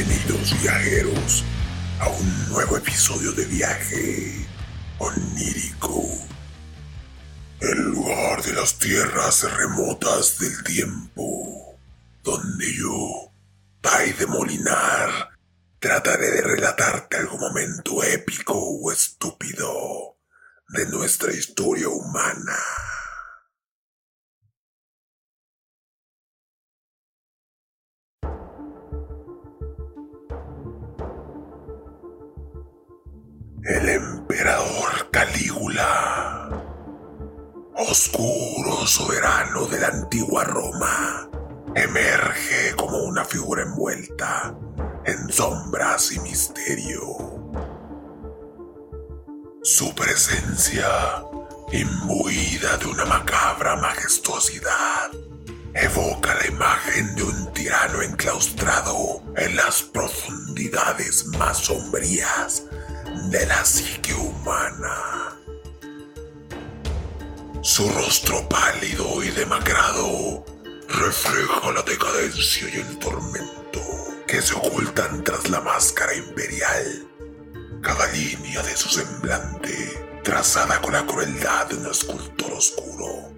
Bienvenidos viajeros a un nuevo episodio de viaje onírico. El lugar de las tierras remotas del tiempo, donde yo, Tai de Molinar, trataré de relatarte algún momento épico o estúpido de nuestra historia humana. Oscuro soberano de la antigua Roma, emerge como una figura envuelta en sombras y misterio. Su presencia, imbuida de una macabra majestuosidad, evoca la imagen de un tirano enclaustrado en las profundidades más sombrías de la psique humana. Su rostro pálido y demacrado refleja la decadencia y el tormento que se ocultan tras la máscara imperial. Cada línea de su semblante, trazada con la crueldad de un escultor oscuro,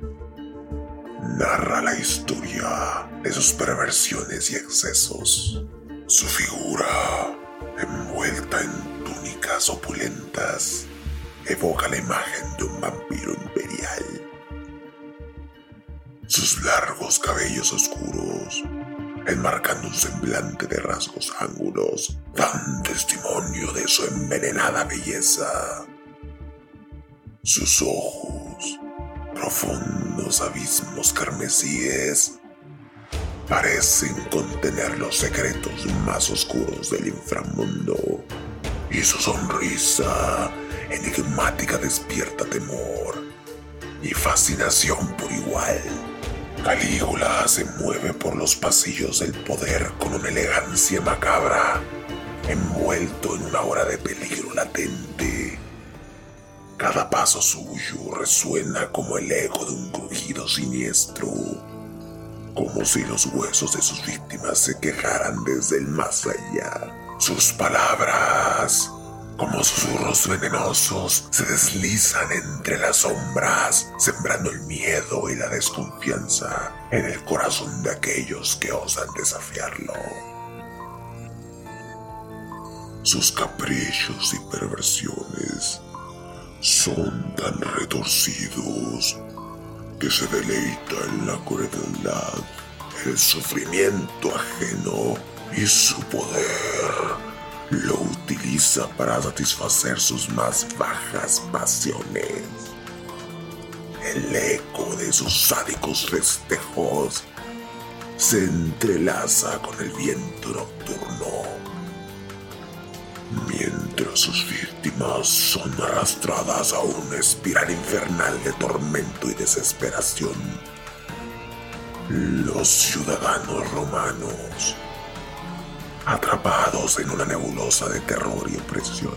narra la historia de sus perversiones y excesos. Su figura, envuelta en túnicas opulentas, evoca la imagen de un vampiro imperial. Sus largos cabellos oscuros, enmarcando un semblante de rasgos ángulos, dan testimonio de su envenenada belleza. Sus ojos, profundos abismos carmesíes, parecen contener los secretos más oscuros del inframundo y su sonrisa enigmática despierta temor y fascinación por igual. Calígula se mueve por los pasillos del poder con una elegancia macabra, envuelto en una hora de peligro latente. Cada paso suyo resuena como el eco de un crujido siniestro, como si los huesos de sus víctimas se quejaran desde el más allá. Sus palabras, como susurros venenosos, se deslizan entre las sombras, sembrando el miedo y la desconfianza en el corazón de aquellos que osan desafiarlo. Sus caprichos y perversiones son tan retorcidos que se deleita en la crueldad, el sufrimiento ajeno y su poder lo para satisfacer sus más bajas pasiones. El eco de sus sádicos festejos se entrelaza con el viento nocturno, mientras sus víctimas son arrastradas a una espiral infernal de tormento y desesperación. Los ciudadanos romanos atrapados en una nebulosa de terror y opresión,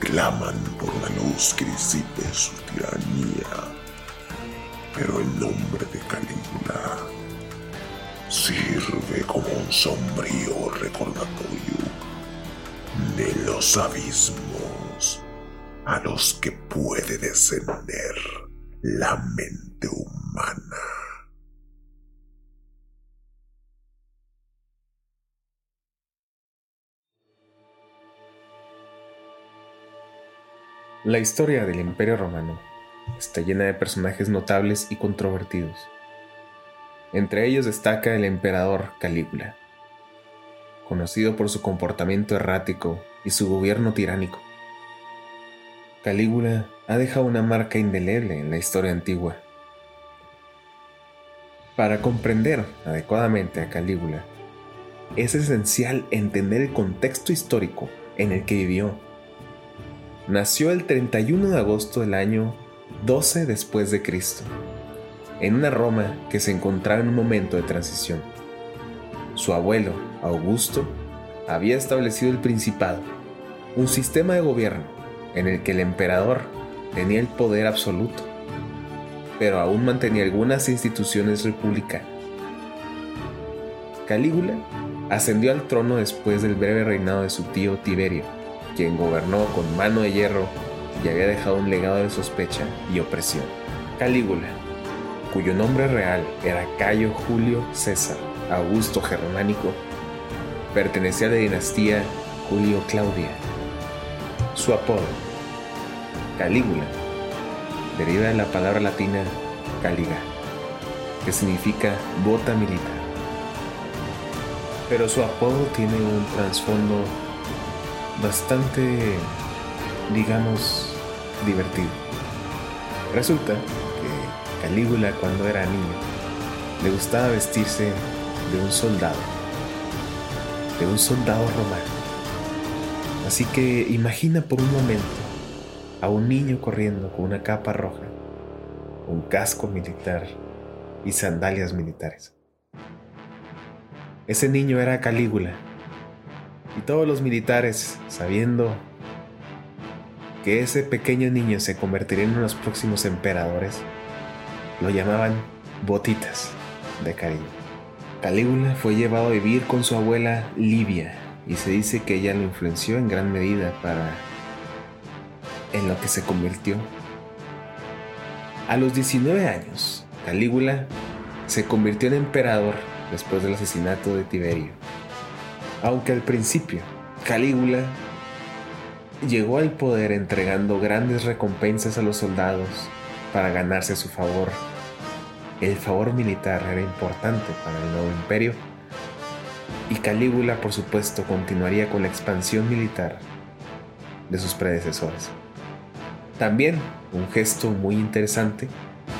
claman por una luz que disipe su tiranía. Pero el nombre de Calígula sirve como un sombrío recordatorio de los abismos a los que puede descender la mente humana. La historia del Imperio Romano está llena de personajes notables y controvertidos. Entre ellos destaca el emperador Calígula, conocido por su comportamiento errático y su gobierno tiránico. Calígula ha dejado una marca indeleble en la historia antigua. Para comprender adecuadamente a Calígula, es esencial entender el contexto histórico en el que vivió nació el 31 de agosto del año 12 después de Cristo, en una Roma que se encontraba en un momento de transición. Su abuelo, Augusto, había establecido el Principado, un sistema de gobierno en el que el emperador tenía el poder absoluto, pero aún mantenía algunas instituciones republicanas. Calígula ascendió al trono después del breve reinado de su tío Tiberio, quien gobernó con mano de hierro y había dejado un legado de sospecha y opresión. Calígula, cuyo nombre real era Cayo Julio César Augusto Germánico, pertenecía a la dinastía Julio Claudia. Su apodo, Calígula, deriva de la palabra latina caliga, que significa bota militar. Pero su apodo tiene un trasfondo bastante, digamos, divertido. Resulta que Calígula cuando era niño le gustaba vestirse de un soldado, de un soldado romano. Así que imagina por un momento a un niño corriendo con una capa roja, un casco militar y sandalias militares. Ese niño era Calígula, y todos los militares, sabiendo que ese pequeño niño se convertiría en los próximos emperadores, lo llamaban botitas de cariño. Calígula fue llevado a vivir con su abuela Livia y se dice que ella lo influenció en gran medida para en lo que se convirtió. A los 19 años, Calígula se convirtió en emperador después del asesinato de Tiberio. Aunque al principio Calígula llegó al poder entregando grandes recompensas a los soldados para ganarse su favor, el favor militar era importante para el nuevo imperio y Calígula por supuesto continuaría con la expansión militar de sus predecesores. También un gesto muy interesante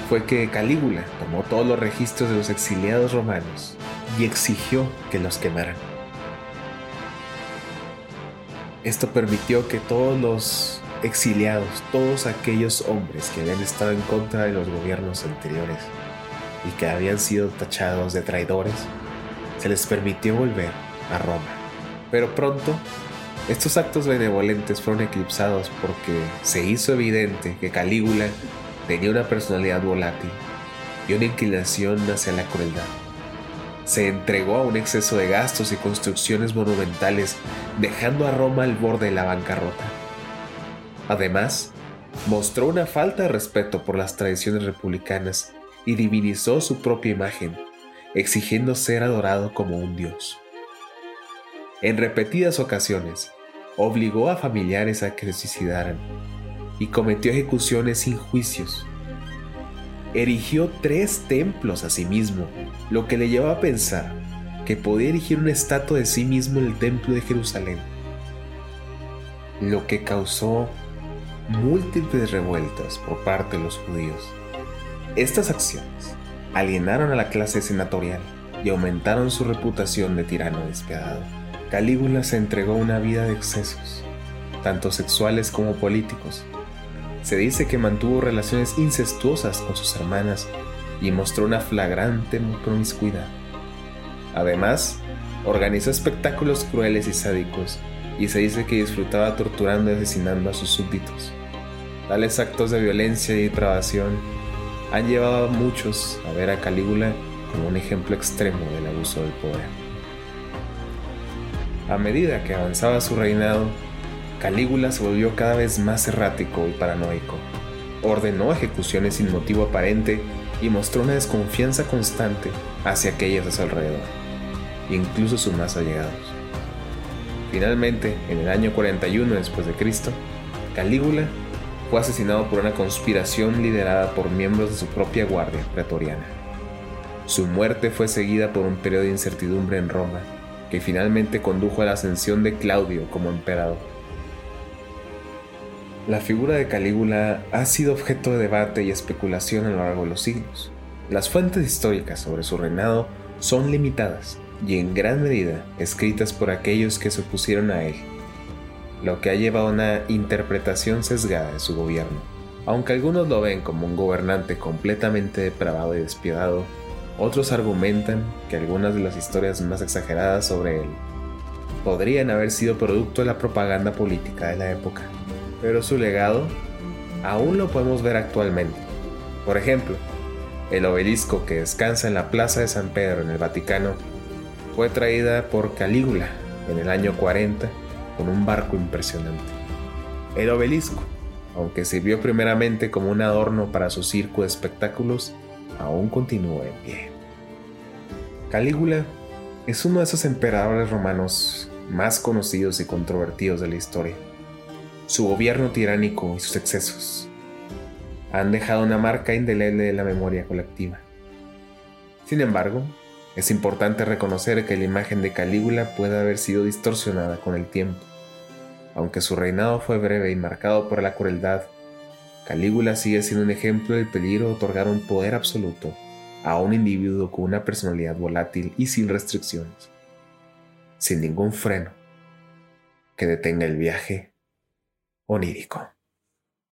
fue que Calígula tomó todos los registros de los exiliados romanos y exigió que los quemaran. Esto permitió que todos los exiliados, todos aquellos hombres que habían estado en contra de los gobiernos anteriores y que habían sido tachados de traidores, se les permitió volver a Roma. Pero pronto, estos actos benevolentes fueron eclipsados porque se hizo evidente que Calígula tenía una personalidad volátil y una inclinación hacia la crueldad se entregó a un exceso de gastos y construcciones monumentales, dejando a Roma al borde de la bancarrota. Además, mostró una falta de respeto por las tradiciones republicanas y divinizó su propia imagen, exigiendo ser adorado como un dios. En repetidas ocasiones, obligó a familiares a que se suicidaran y cometió ejecuciones sin juicios erigió tres templos a sí mismo, lo que le llevó a pensar que podía erigir una estatua de sí mismo en el templo de Jerusalén, lo que causó múltiples revueltas por parte de los judíos. Estas acciones alienaron a la clase senatorial y aumentaron su reputación de tirano despiadado. Calígula se entregó una vida de excesos, tanto sexuales como políticos, se dice que mantuvo relaciones incestuosas con sus hermanas y mostró una flagrante promiscuidad. Además, organizó espectáculos crueles y sádicos y se dice que disfrutaba torturando y asesinando a sus súbditos. Tales actos de violencia y depravación han llevado a muchos a ver a Calígula como un ejemplo extremo del abuso del poder. A medida que avanzaba su reinado, Calígula se volvió cada vez más errático y paranoico. Ordenó ejecuciones sin motivo aparente y mostró una desconfianza constante hacia aquellos de su alrededor, incluso sus más allegados. Finalmente, en el año 41 después de Cristo, Calígula fue asesinado por una conspiración liderada por miembros de su propia guardia pretoriana. Su muerte fue seguida por un periodo de incertidumbre en Roma, que finalmente condujo a la ascensión de Claudio como emperador. La figura de Calígula ha sido objeto de debate y especulación a lo largo de los siglos. Las fuentes históricas sobre su reinado son limitadas y en gran medida escritas por aquellos que se opusieron a él, lo que ha llevado a una interpretación sesgada de su gobierno. Aunque algunos lo ven como un gobernante completamente depravado y despiadado, otros argumentan que algunas de las historias más exageradas sobre él podrían haber sido producto de la propaganda política de la época pero su legado aún lo podemos ver actualmente. Por ejemplo, el obelisco que descansa en la Plaza de San Pedro en el Vaticano fue traída por Calígula en el año 40 con un barco impresionante. El obelisco, aunque sirvió primeramente como un adorno para su circo de espectáculos, aún continúa en pie. Calígula es uno de esos emperadores romanos más conocidos y controvertidos de la historia. Su gobierno tiránico y sus excesos han dejado una marca indeleble de la memoria colectiva. Sin embargo, es importante reconocer que la imagen de Calígula puede haber sido distorsionada con el tiempo. Aunque su reinado fue breve y marcado por la crueldad, Calígula sigue siendo un ejemplo del peligro de otorgar un poder absoluto a un individuo con una personalidad volátil y sin restricciones, sin ningún freno que detenga el viaje onírico.